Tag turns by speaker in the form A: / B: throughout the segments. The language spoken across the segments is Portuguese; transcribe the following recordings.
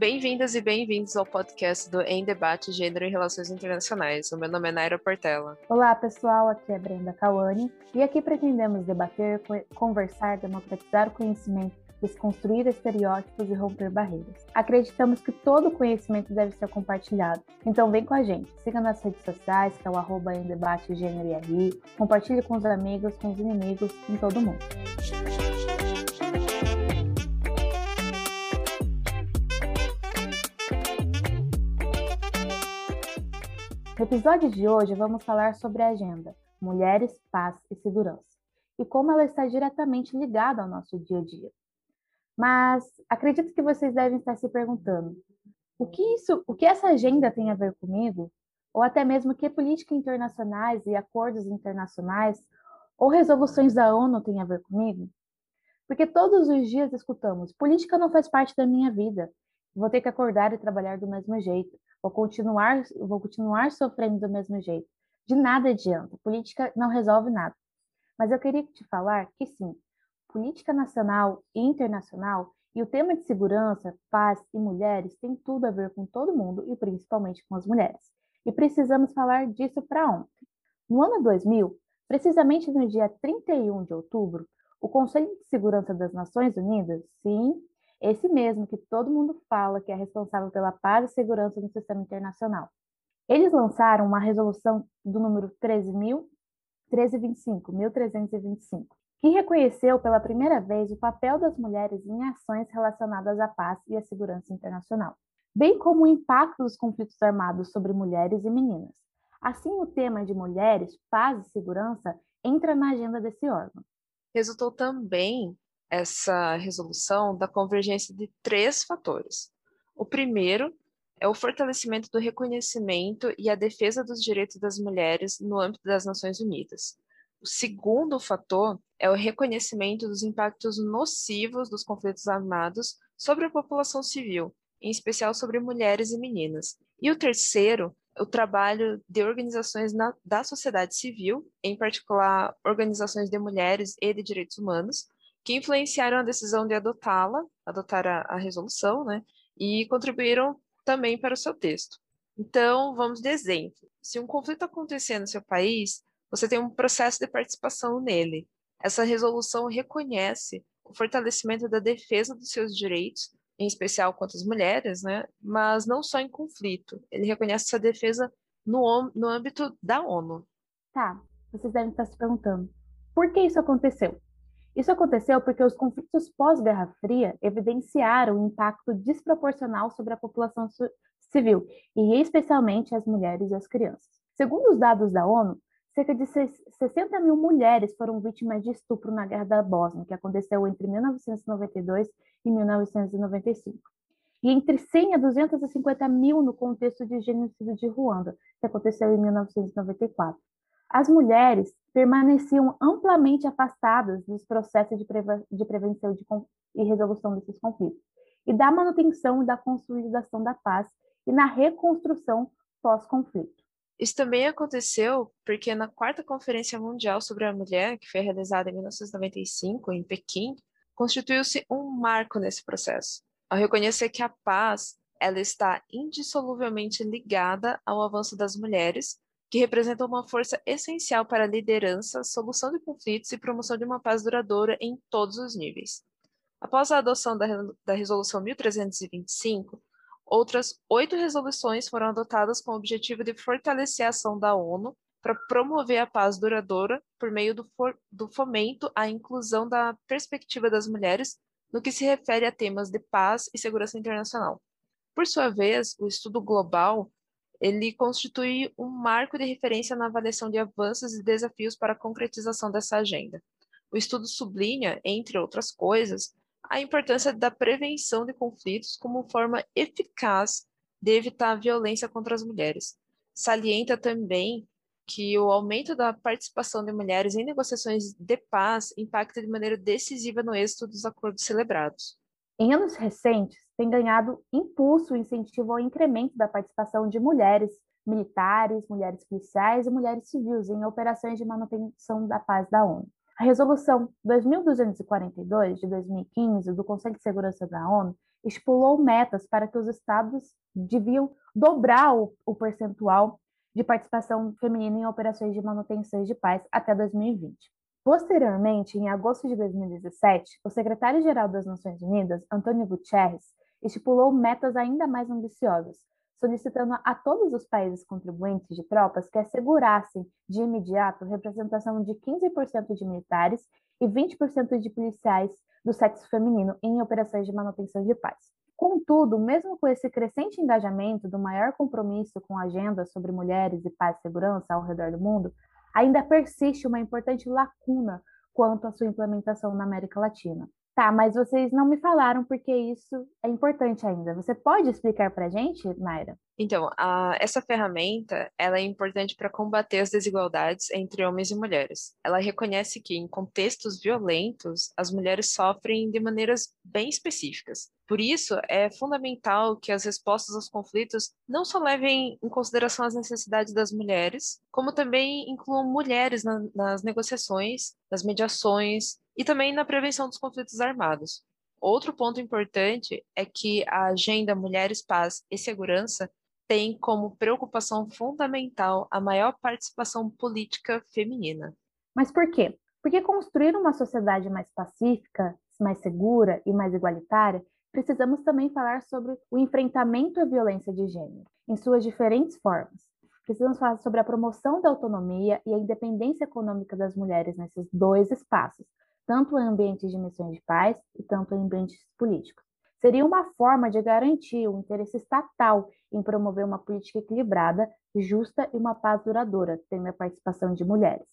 A: Bem-vindas e bem-vindos ao podcast do Em Debate Gênero e Relações Internacionais. O meu nome é Naira Portela.
B: Olá, pessoal. Aqui é Brenda Cauane e aqui pretendemos debater, conversar, democratizar o conhecimento, desconstruir estereótipos e romper barreiras. Acreditamos que todo conhecimento deve ser compartilhado. Então vem com a gente. Siga nas redes sociais, que é o arroba em debate gênero e RI. Compartilhe com os amigos, com os inimigos, com todo mundo. No episódio de hoje, vamos falar sobre a agenda Mulheres, Paz e Segurança e como ela está diretamente ligada ao nosso dia a dia. Mas acredito que vocês devem estar se perguntando: o que isso, o que essa agenda tem a ver comigo? Ou até mesmo que políticas internacionais e acordos internacionais ou resoluções da ONU têm a ver comigo? Porque todos os dias escutamos: política não faz parte da minha vida. Vou ter que acordar e trabalhar do mesmo jeito. Vou continuar, vou continuar sofrendo do mesmo jeito. De nada adianta. Política não resolve nada. Mas eu queria te falar que sim, política nacional e internacional e o tema de segurança, paz e mulheres tem tudo a ver com todo mundo e principalmente com as mulheres. E precisamos falar disso para ontem. No ano 2000, precisamente no dia 31 de outubro, o Conselho de Segurança das Nações Unidas, sim, esse mesmo que todo mundo fala que é responsável pela paz e segurança no sistema internacional. Eles lançaram uma resolução do número 13.1325, 1325, que reconheceu pela primeira vez o papel das mulheres em ações relacionadas à paz e à segurança internacional, bem como o impacto dos conflitos armados sobre mulheres e meninas. Assim, o tema de mulheres, paz e segurança entra na agenda desse órgão.
A: Resultou também essa resolução da convergência de três fatores. O primeiro é o fortalecimento do reconhecimento e a defesa dos direitos das mulheres no âmbito das Nações Unidas. O segundo fator é o reconhecimento dos impactos nocivos dos conflitos armados sobre a população civil, em especial sobre mulheres e meninas. E o terceiro, o trabalho de organizações na, da sociedade civil, em particular organizações de mulheres e de direitos humanos, que influenciaram a decisão de adotá-la, adotar a, a resolução, né, e contribuíram também para o seu texto. Então, vamos de exemplo. Se um conflito acontecer no seu país, você tem um processo de participação nele. Essa resolução reconhece o fortalecimento da defesa dos seus direitos, em especial contra as mulheres, né? mas não só em conflito. Ele reconhece essa defesa no, no âmbito da ONU.
B: Tá, vocês devem estar se perguntando, por que isso aconteceu? Isso aconteceu porque os conflitos pós-Guerra Fria evidenciaram o um impacto desproporcional sobre a população civil, e especialmente as mulheres e as crianças. Segundo os dados da ONU, cerca de 60 mil mulheres foram vítimas de estupro na Guerra da Bósnia, que aconteceu entre 1992 e 1995. E entre 100 a 250 mil no contexto de genocídio de Ruanda, que aconteceu em 1994 as mulheres permaneciam amplamente afastadas dos processos de, de prevenção de e resolução desses conflitos, e da manutenção e da consolidação da paz e na reconstrução pós-conflito.
A: Isso também aconteceu porque na quarta Conferência Mundial sobre a Mulher, que foi realizada em 1995 em Pequim, constituiu-se um marco nesse processo, ao reconhecer que a paz ela está indissoluvelmente ligada ao avanço das mulheres que representam uma força essencial para a liderança, solução de conflitos e promoção de uma paz duradoura em todos os níveis. Após a adoção da, da Resolução 1325, outras oito resoluções foram adotadas com o objetivo de fortalecer a ação da ONU para promover a paz duradoura por meio do, for, do fomento à inclusão da perspectiva das mulheres no que se refere a temas de paz e segurança internacional. Por sua vez, o estudo global ele constitui um marco de referência na avaliação de avanços e desafios para a concretização dessa agenda. O estudo sublinha, entre outras coisas, a importância da prevenção de conflitos como forma eficaz de evitar a violência contra as mulheres. Salienta também que o aumento da participação de mulheres em negociações de paz impacta de maneira decisiva no êxito dos acordos celebrados.
B: Em anos recentes, tem ganhado impulso e incentivo ao incremento da participação de mulheres militares, mulheres policiais e mulheres civis em operações de manutenção da paz da ONU. A Resolução 2242 de 2015 do Conselho de Segurança da ONU estipulou metas para que os estados deviam dobrar o, o percentual de participação feminina em operações de manutenção de paz até 2020. Posteriormente, em agosto de 2017, o secretário-geral das Nações Unidas, Antônio Guterres, estipulou metas ainda mais ambiciosas, solicitando a todos os países contribuintes de tropas que assegurassem de imediato representação de 15% de militares e 20% de policiais do sexo feminino em operações de manutenção de paz. Contudo, mesmo com esse crescente engajamento do maior compromisso com a agenda sobre mulheres e paz e segurança ao redor do mundo, ainda persiste uma importante lacuna quanto à sua implementação na América Latina. Tá, mas vocês não me falaram porque isso é importante ainda. Você pode explicar para a gente, Naira?
A: Então, a, essa ferramenta ela é importante para combater as desigualdades entre homens e mulheres. Ela reconhece que, em contextos violentos, as mulheres sofrem de maneiras bem específicas. Por isso, é fundamental que as respostas aos conflitos não só levem em consideração as necessidades das mulheres, como também incluam mulheres na, nas negociações, nas mediações e também na prevenção dos conflitos armados. Outro ponto importante é que a Agenda Mulheres, Paz e Segurança tem como preocupação fundamental a maior participação política feminina.
B: Mas por quê? Porque construir uma sociedade mais pacífica, mais segura e mais igualitária, precisamos também falar sobre o enfrentamento à violência de gênero, em suas diferentes formas. Precisamos falar sobre a promoção da autonomia e a independência econômica das mulheres nesses dois espaços, tanto em ambientes de missões de paz e tanto em ambientes políticos seria uma forma de garantir o interesse estatal em promover uma política equilibrada, justa e uma paz duradoura, tendo a participação de mulheres.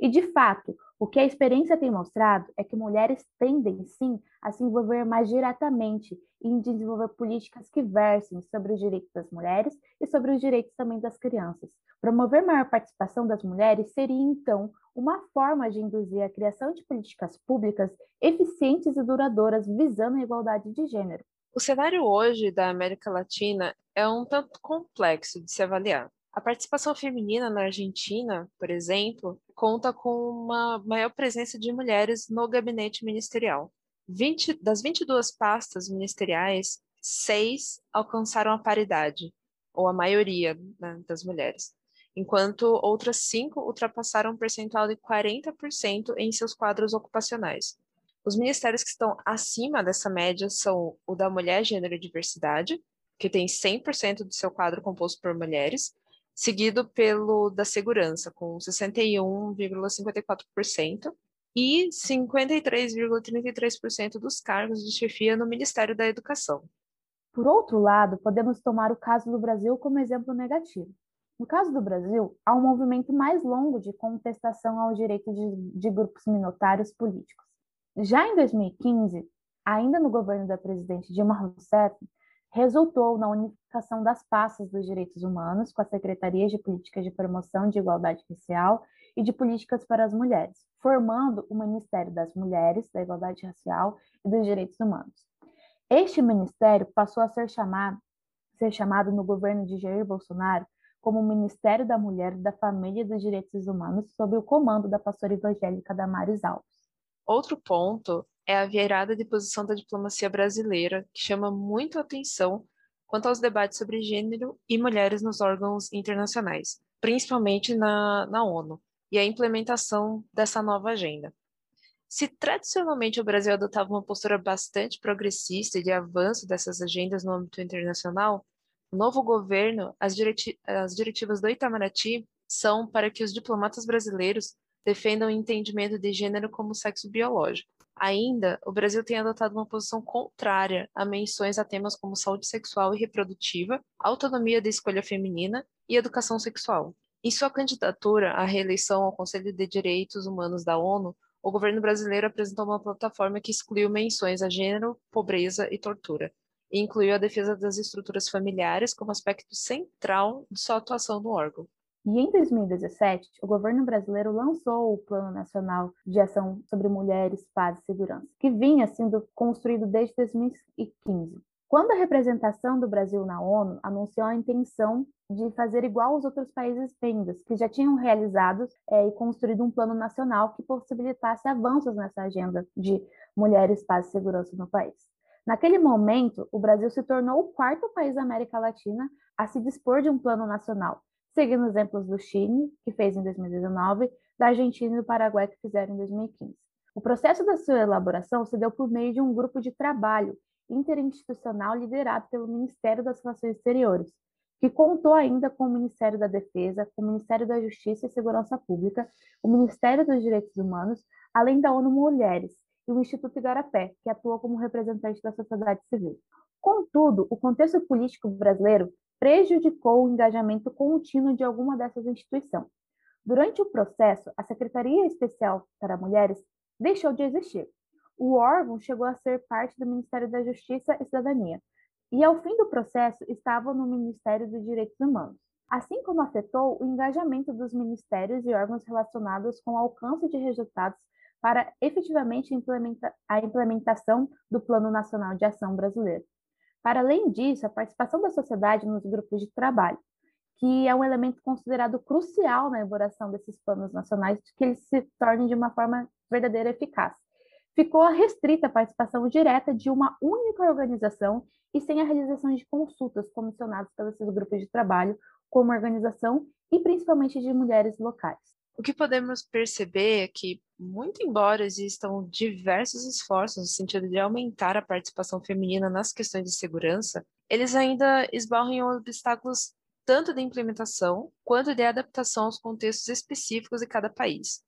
B: E, de fato, o que a experiência tem mostrado é que mulheres tendem, sim, a se envolver mais diretamente em desenvolver políticas que versem sobre os direitos das mulheres e sobre os direitos também das crianças. Promover maior participação das mulheres seria, então, uma forma de induzir a criação de políticas públicas eficientes e duradouras visando a igualdade de gênero.
A: O cenário hoje da América Latina é um tanto complexo de se avaliar. A participação feminina na Argentina, por exemplo, conta com uma maior presença de mulheres no gabinete ministerial. 20, das 22 pastas ministeriais, seis alcançaram a paridade, ou a maioria né, das mulheres, enquanto outras cinco ultrapassaram um percentual de 40% em seus quadros ocupacionais. Os ministérios que estão acima dessa média são o da Mulher, Gênero e Diversidade, que tem 100% do seu quadro composto por mulheres, seguido pelo da segurança, com 61,54%, e 53,33% dos cargos de chefia no Ministério da Educação.
B: Por outro lado, podemos tomar o caso do Brasil como exemplo negativo. No caso do Brasil, há um movimento mais longo de contestação ao direito de, de grupos minoritários políticos. Já em 2015, ainda no governo da presidente Dilma Rousseff, resultou na unificação das pastas dos direitos humanos com as secretarias de políticas de promoção de igualdade racial e de políticas para as mulheres, formando o Ministério das Mulheres, da Igualdade Racial e dos Direitos Humanos. Este ministério passou a ser chamado, ser chamado no governo de Jair Bolsonaro como Ministério da Mulher, da Família e dos Direitos Humanos, sob o comando da pastora evangélica Damares Alves.
A: Outro ponto é a virada de posição da diplomacia brasileira, que chama muito atenção quanto aos debates sobre gênero e mulheres nos órgãos internacionais, principalmente na, na ONU, e a implementação dessa nova agenda. Se tradicionalmente o Brasil adotava uma postura bastante progressista e de avanço dessas agendas no âmbito internacional, o novo governo, as, direti as diretivas do Itamaraty são para que os diplomatas brasileiros defendam o entendimento de gênero como sexo biológico. Ainda, o Brasil tem adotado uma posição contrária a menções a temas como saúde sexual e reprodutiva, autonomia da escolha feminina e educação sexual. Em sua candidatura à reeleição ao Conselho de Direitos Humanos da ONU, o governo brasileiro apresentou uma plataforma que excluiu menções a gênero, pobreza e tortura, e incluiu a defesa das estruturas familiares como aspecto central de sua atuação no órgão.
B: E em 2017, o governo brasileiro lançou o Plano Nacional de Ação sobre Mulheres, Paz e Segurança, que vinha sendo construído desde 2015. Quando a representação do Brasil na ONU anunciou a intenção de fazer igual aos outros países membros, que já tinham realizado é, e construído um plano nacional que possibilitasse avanços nessa agenda de mulheres, paz e segurança no país. Naquele momento, o Brasil se tornou o quarto país da América Latina a se dispor de um plano nacional, seguindo exemplos do Chile, que fez em 2019, da Argentina e do Paraguai, que fizeram em 2015. O processo da sua elaboração se deu por meio de um grupo de trabalho interinstitucional liderado pelo Ministério das Relações Exteriores, que contou ainda com o Ministério da Defesa, com o Ministério da Justiça e Segurança Pública, o Ministério dos Direitos Humanos, além da ONU Mulheres e o Instituto Igarapé, que atua como representante da sociedade civil. Contudo, o contexto político brasileiro prejudicou o engajamento contínuo de alguma dessas instituições. Durante o processo, a Secretaria Especial para Mulheres deixou de existir, o órgão chegou a ser parte do Ministério da Justiça e Cidadania, e ao fim do processo estava no Ministério dos Direitos Humanos, assim como afetou o engajamento dos ministérios e órgãos relacionados com o alcance de resultados para efetivamente implementa a implementação do Plano Nacional de Ação Brasileiro. Para além disso, a participação da sociedade nos grupos de trabalho, que é um elemento considerado crucial na elaboração desses planos nacionais, que eles se tornem de uma forma verdadeira eficaz ficou restrita a participação direta de uma única organização e sem a realização de consultas comissionadas pelos seus grupos de trabalho, como organização e principalmente de mulheres locais.
A: O que podemos perceber é que, muito embora existam diversos esforços no sentido de aumentar a participação feminina nas questões de segurança, eles ainda esbarram em obstáculos tanto de implementação quanto de adaptação aos contextos específicos de cada país.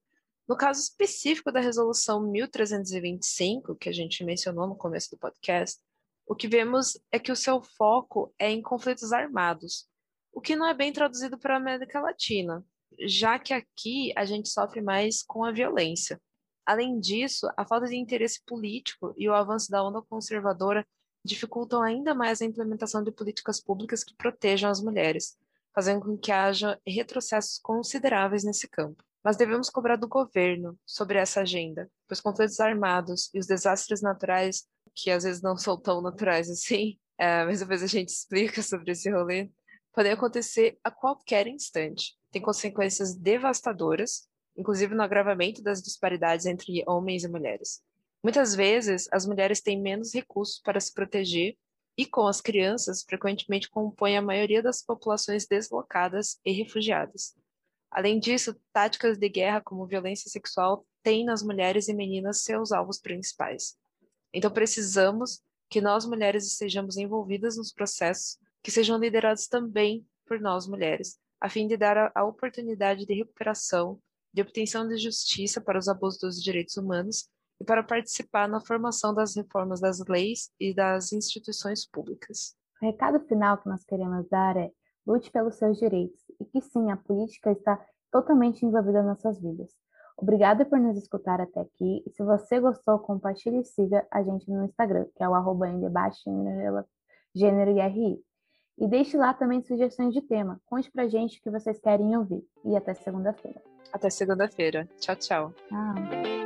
A: No caso específico da resolução 1325, que a gente mencionou no começo do podcast, o que vemos é que o seu foco é em conflitos armados, o que não é bem traduzido para a América Latina, já que aqui a gente sofre mais com a violência. Além disso, a falta de interesse político e o avanço da onda conservadora dificultam ainda mais a implementação de políticas públicas que protejam as mulheres, fazendo com que haja retrocessos consideráveis nesse campo. Mas devemos cobrar do governo sobre essa agenda, pois conflitos armados e os desastres naturais, que às vezes não são tão naturais assim, é, mas depois a gente explica sobre esse rolê, podem acontecer a qualquer instante. Tem consequências devastadoras, inclusive no agravamento das disparidades entre homens e mulheres. Muitas vezes, as mulheres têm menos recursos para se proteger e, com as crianças, frequentemente compõem a maioria das populações deslocadas e refugiadas. Além disso, táticas de guerra como violência sexual têm nas mulheres e meninas seus alvos principais. Então precisamos que nós mulheres estejamos envolvidas nos processos que sejam liderados também por nós mulheres, a fim de dar a, a oportunidade de recuperação, de obtenção de justiça para os abusos dos direitos humanos e para participar na formação das reformas das leis e das instituições públicas.
B: O recado final que nós queremos dar é lute pelos seus direitos e que sim, a política está totalmente envolvida nas suas vidas. Obrigada por nos escutar até aqui e se você gostou, compartilhe e siga a gente no Instagram, que é o arroba debate gênero e RI. E deixe lá também sugestões de tema. Conte pra gente o que vocês querem ouvir. E até segunda-feira.
A: Até segunda-feira. Tchau, tchau.
B: Tchau.